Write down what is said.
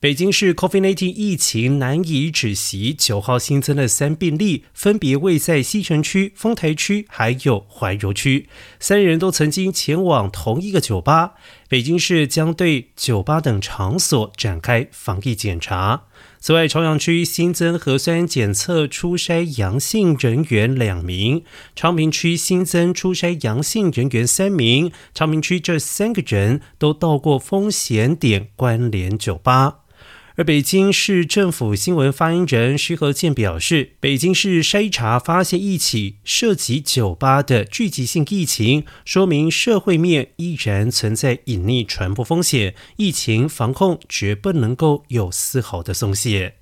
北京市 COVID-19 疫情难以止息，九号新增的三病例，分别位在西城区、丰台区还有怀柔区，三人都曾经前往同一个酒吧。北京市将对酒吧等场所展开防疫检查。此外，朝阳区新增核酸检测初筛阳性人员两名，昌平区新增初筛阳性人员三名。昌平区这三个人都到过风险点关联酒吧。而北京市政府新闻发言人徐和建表示，北京市筛查发现一起涉及酒吧的聚集性疫情，说明社会面依然存在隐匿传播风险，疫情防控绝不能够有丝毫的松懈。